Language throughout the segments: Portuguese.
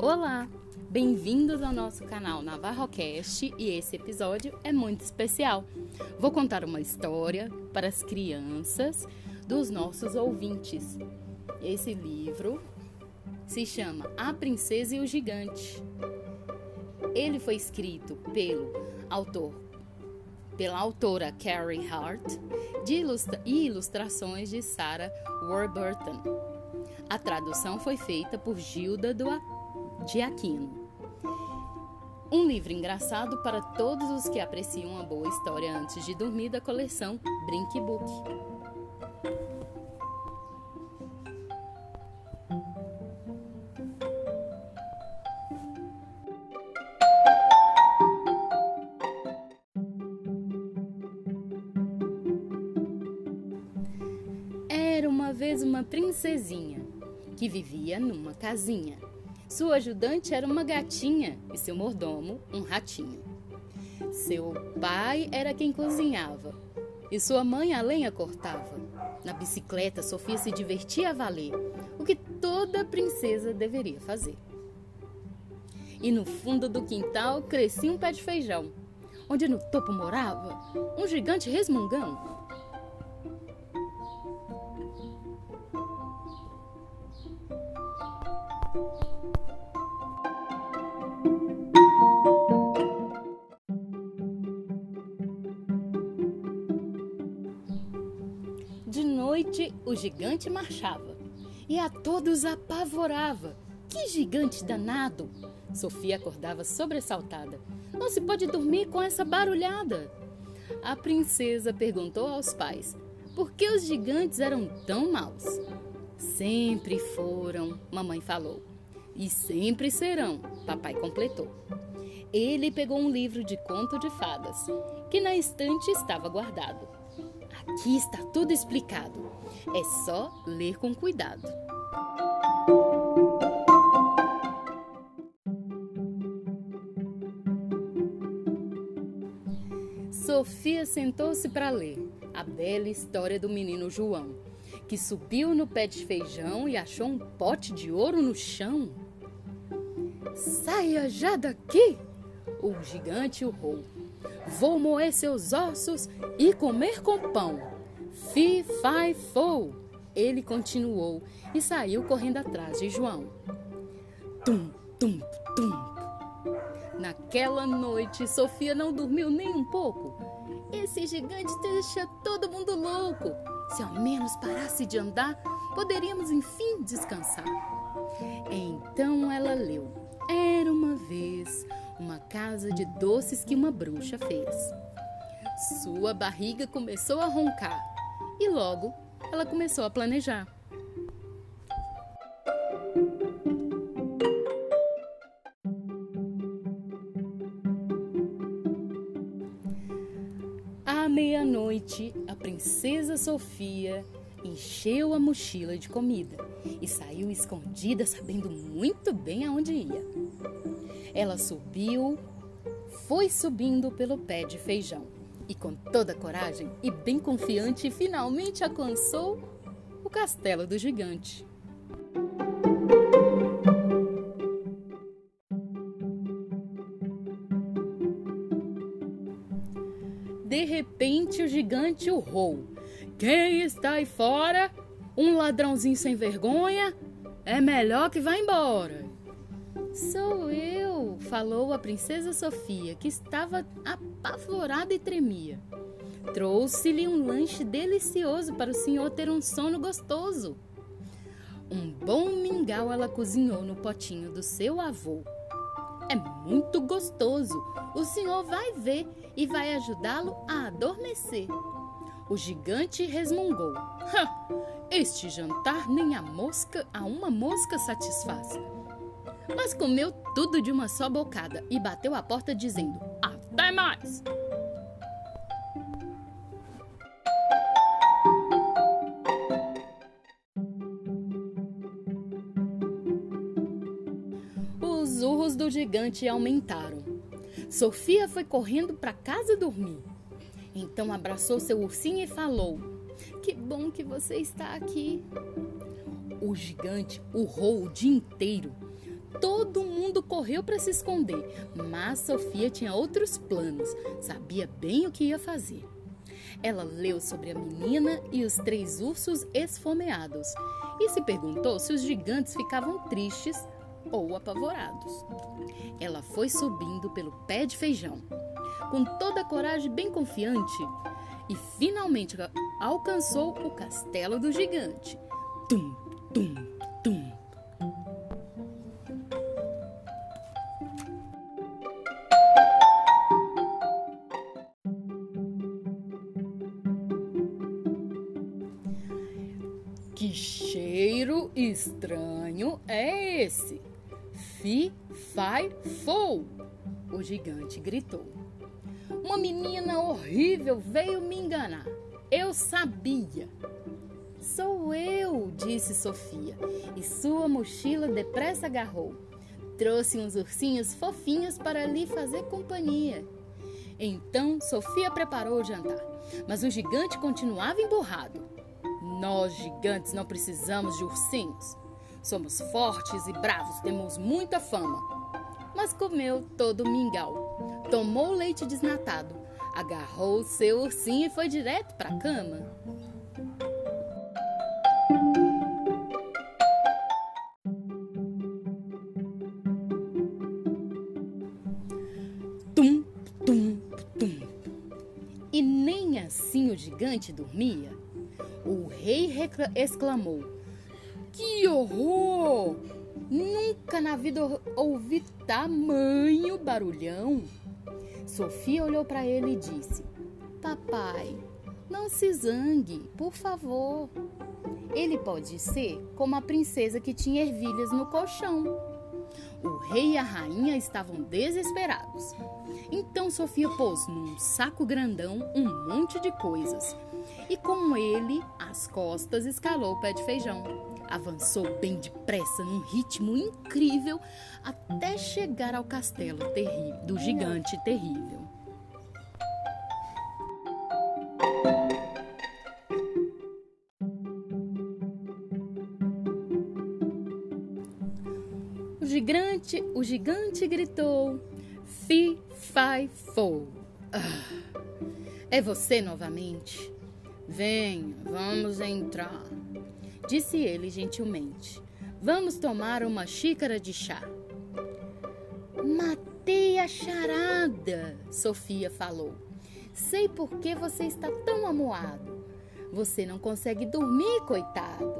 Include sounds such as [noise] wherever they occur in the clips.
Olá, bem-vindos ao nosso canal NavarroCast e esse episódio é muito especial. Vou contar uma história para as crianças dos nossos ouvintes. Esse livro se chama A Princesa e o Gigante. Ele foi escrito pelo autor, pela autora Carrie Hart ilustra e ilustrações de Sarah Warburton. A tradução foi feita por Gilda do de Aquino. Um livro engraçado para todos os que apreciam uma boa história antes de dormir da coleção Brink Book. Era uma vez uma princesinha que vivia numa casinha sua ajudante era uma gatinha e seu mordomo um ratinho. Seu pai era quem cozinhava e sua mãe a lenha cortava. Na bicicleta, Sofia se divertia a valer, o que toda princesa deveria fazer. E no fundo do quintal crescia um pé de feijão, onde no topo morava um gigante resmungão gigante marchava e a todos apavorava. Que gigante danado! Sofia acordava sobressaltada. Não se pode dormir com essa barulhada. A princesa perguntou aos pais por que os gigantes eram tão maus. Sempre foram, mamãe falou. E sempre serão, papai completou. Ele pegou um livro de conto de fadas, que na estante estava guardado. Aqui está tudo explicado. É só ler com cuidado. Sofia sentou-se para ler a bela história do menino João, que subiu no pé de feijão e achou um pote de ouro no chão. Saia já daqui! O gigante urrou. Vou moer seus ossos e comer com pão. Fi, fai, fou! Ele continuou e saiu correndo atrás de João. Tum, tum, tum. Naquela noite, Sofia não dormiu nem um pouco. Esse gigante deixa todo mundo louco. Se ao menos parasse de andar, poderíamos enfim descansar. Então ela leu. Era uma vez uma casa de doces que uma bruxa fez. Sua barriga começou a roncar e logo ela começou a planejar. À meia-noite, a princesa Sofia encheu a mochila de comida e saiu escondida, sabendo muito bem aonde ia. Ela subiu, foi subindo pelo pé de feijão e, com toda coragem e bem confiante, finalmente alcançou o castelo do gigante. De repente, o gigante urrou: Quem está aí fora? Um ladrãozinho sem vergonha? É melhor que vá embora. Sou eu, falou a princesa Sofia, que estava apavorada e tremia. Trouxe-lhe um lanche delicioso para o senhor ter um sono gostoso. Um bom mingau ela cozinhou no potinho do seu avô. É muito gostoso. O senhor vai ver e vai ajudá-lo a adormecer. O gigante resmungou. [laughs] Este jantar nem a mosca a uma mosca satisfaz mas comeu tudo de uma só bocada e bateu a porta dizendo: Até mais! Os urros do gigante aumentaram. Sofia foi correndo para casa dormir. Então abraçou seu ursinho e falou: Que bom que você está aqui. O gigante urrou o dia inteiro Todo mundo correu para se esconder, mas Sofia tinha outros planos, sabia bem o que ia fazer. Ela leu sobre a menina e os três ursos esfomeados e se perguntou se os gigantes ficavam tristes ou apavorados. Ela foi subindo pelo pé de feijão, com toda a coragem bem confiante, e finalmente alcançou o castelo do gigante. Tum, tum, tum. Esse? Fi, fai, fou! O gigante gritou. Uma menina horrível veio me enganar. Eu sabia. Sou eu, disse Sofia, e sua mochila depressa agarrou. Trouxe uns ursinhos fofinhos para lhe fazer companhia. Então Sofia preparou o jantar, mas o gigante continuava emburrado. Nós, gigantes, não precisamos de ursinhos. Somos fortes e bravos, temos muita fama. Mas comeu todo o mingau, tomou leite desnatado, agarrou seu ursinho e foi direto para a cama. Tum, tum, tum. E nem assim o gigante dormia. O rei exclamou: Que horror! Nunca na vida ouvi tamanho barulhão. Sofia olhou para ele e disse: Papai, não se zangue, por favor. Ele pode ser como a princesa que tinha ervilhas no colchão. O rei e a rainha estavam desesperados. Então Sofia pôs num saco grandão um monte de coisas e com ele às costas escalou o pé de feijão. Avançou bem depressa, num ritmo incrível, até chegar ao castelo do gigante terrível. O gigante, o gigante gritou: Fi, fai, fo. Ah, é você novamente? Venha, vamos entrar, disse ele gentilmente. Vamos tomar uma xícara de chá. Matei a charada, Sofia falou. Sei por que você está tão amuado. Você não consegue dormir, coitado,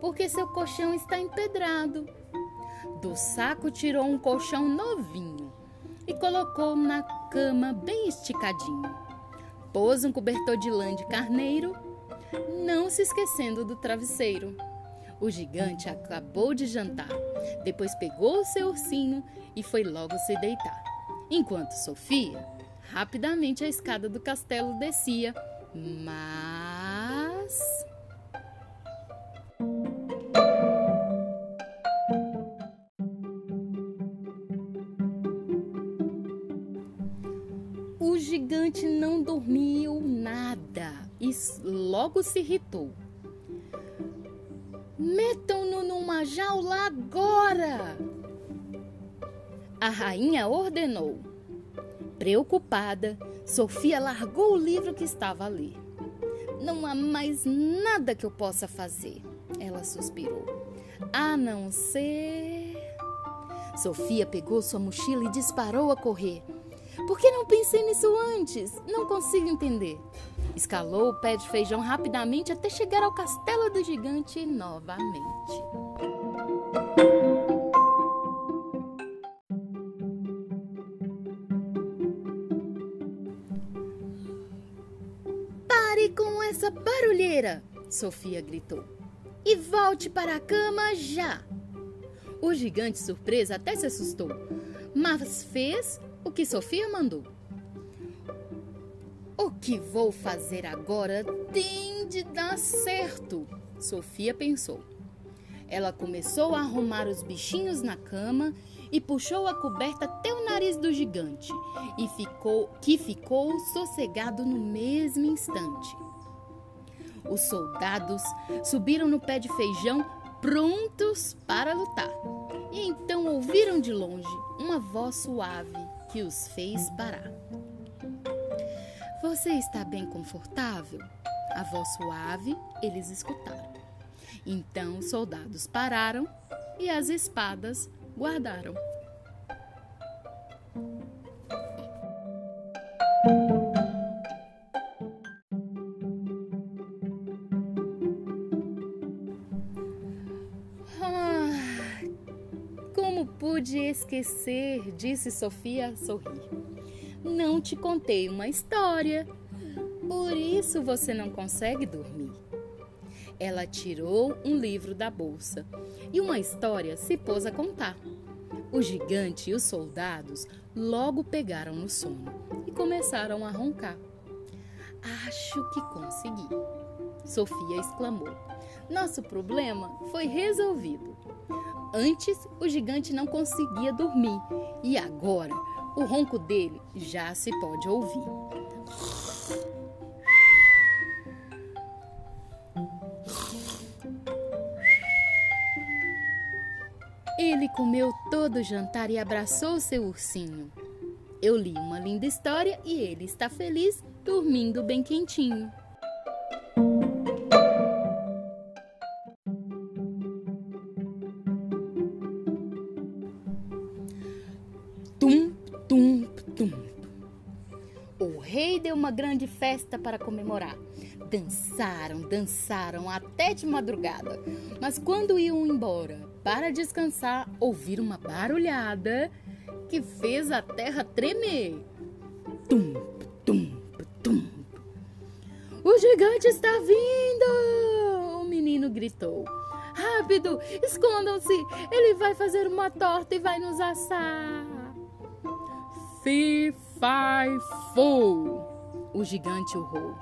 porque seu colchão está empedrado. Do saco tirou um colchão novinho e colocou na cama bem esticadinho pôs um cobertor de lã de carneiro, não se esquecendo do travesseiro. O gigante acabou de jantar, depois pegou o seu ursinho e foi logo se deitar. Enquanto Sofia, rapidamente a escada do castelo descia, mas. O gigante não dormiu nada e logo se irritou. Metam-no numa jaula agora! A rainha ordenou. Preocupada, Sofia largou o livro que estava a ler. Não há mais nada que eu possa fazer, ela suspirou. A não ser. Sofia pegou sua mochila e disparou a correr. Por que não pensei nisso antes? Não consigo entender. Escalou o pé de feijão rapidamente até chegar ao castelo do gigante novamente. Pare com essa barulheira! Sofia gritou. E volte para a cama já! O gigante, surpreso, até se assustou, mas fez o que Sofia mandou. O que vou fazer agora tem de dar certo, Sofia pensou. Ela começou a arrumar os bichinhos na cama e puxou a coberta até o nariz do gigante, e ficou que ficou sossegado no mesmo instante. Os soldados subiram no pé de feijão prontos para lutar. E então ouviram de longe uma voz suave que os fez parar. Você está bem confortável? A voz suave eles escutaram. Então os soldados pararam e as espadas guardaram. Esquecer, disse Sofia a sorrir. Não te contei uma história. Por isso você não consegue dormir. Ela tirou um livro da bolsa e uma história se pôs a contar. O gigante e os soldados logo pegaram no sono e começaram a roncar. Acho que consegui. Sofia exclamou. Nosso problema foi resolvido. Antes, o gigante não conseguia dormir e agora o ronco dele já se pode ouvir. Ele comeu todo o jantar e abraçou seu ursinho. Eu li uma linda história e ele está feliz, dormindo bem quentinho. Grande festa para comemorar. Dançaram, dançaram até de madrugada. Mas quando iam embora para descansar, ouviram uma barulhada que fez a terra tremer. Tum, tum, tum. O gigante está vindo! O menino gritou. Rápido, escondam-se! Ele vai fazer uma torta e vai nos assar. Fi, fi, fo! O gigante urrou.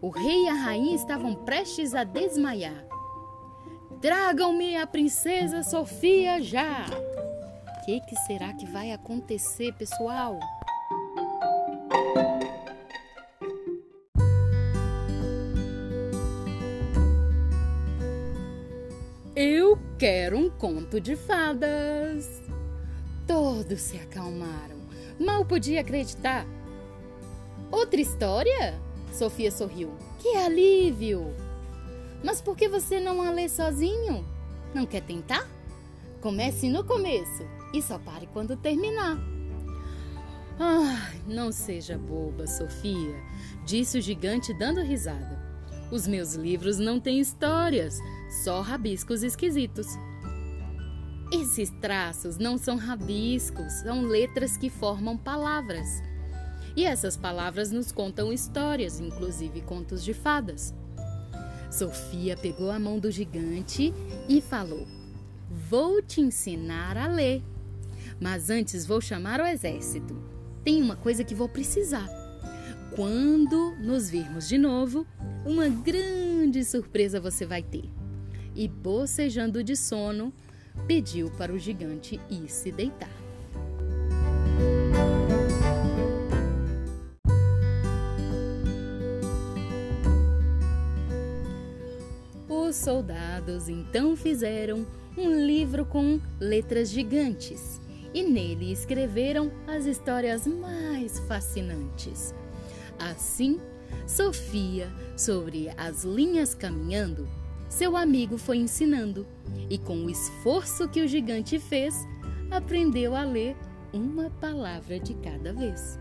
O rei e a rainha estavam prestes a desmaiar. Tragam-me a princesa Sofia já! O que, que será que vai acontecer, pessoal? Eu quero um conto de fadas. Todos se acalmaram. Mal podia acreditar. Outra história? Sofia sorriu. Que alívio! Mas por que você não a lê sozinho? Não quer tentar? Comece no começo e só pare quando terminar. Ah, não seja boba, Sofia, disse o gigante dando risada. Os meus livros não têm histórias, só rabiscos esquisitos. Esses traços não são rabiscos, são letras que formam palavras. E essas palavras nos contam histórias, inclusive contos de fadas. Sofia pegou a mão do gigante e falou: Vou te ensinar a ler. Mas antes vou chamar o exército. Tem uma coisa que vou precisar. Quando nos virmos de novo, uma grande surpresa você vai ter. E bocejando de sono, pediu para o gigante ir se deitar. Os soldados então fizeram um livro com letras gigantes e nele escreveram as histórias mais fascinantes. Assim, Sofia, sobre as linhas caminhando, seu amigo foi ensinando, e com o esforço que o gigante fez, aprendeu a ler uma palavra de cada vez.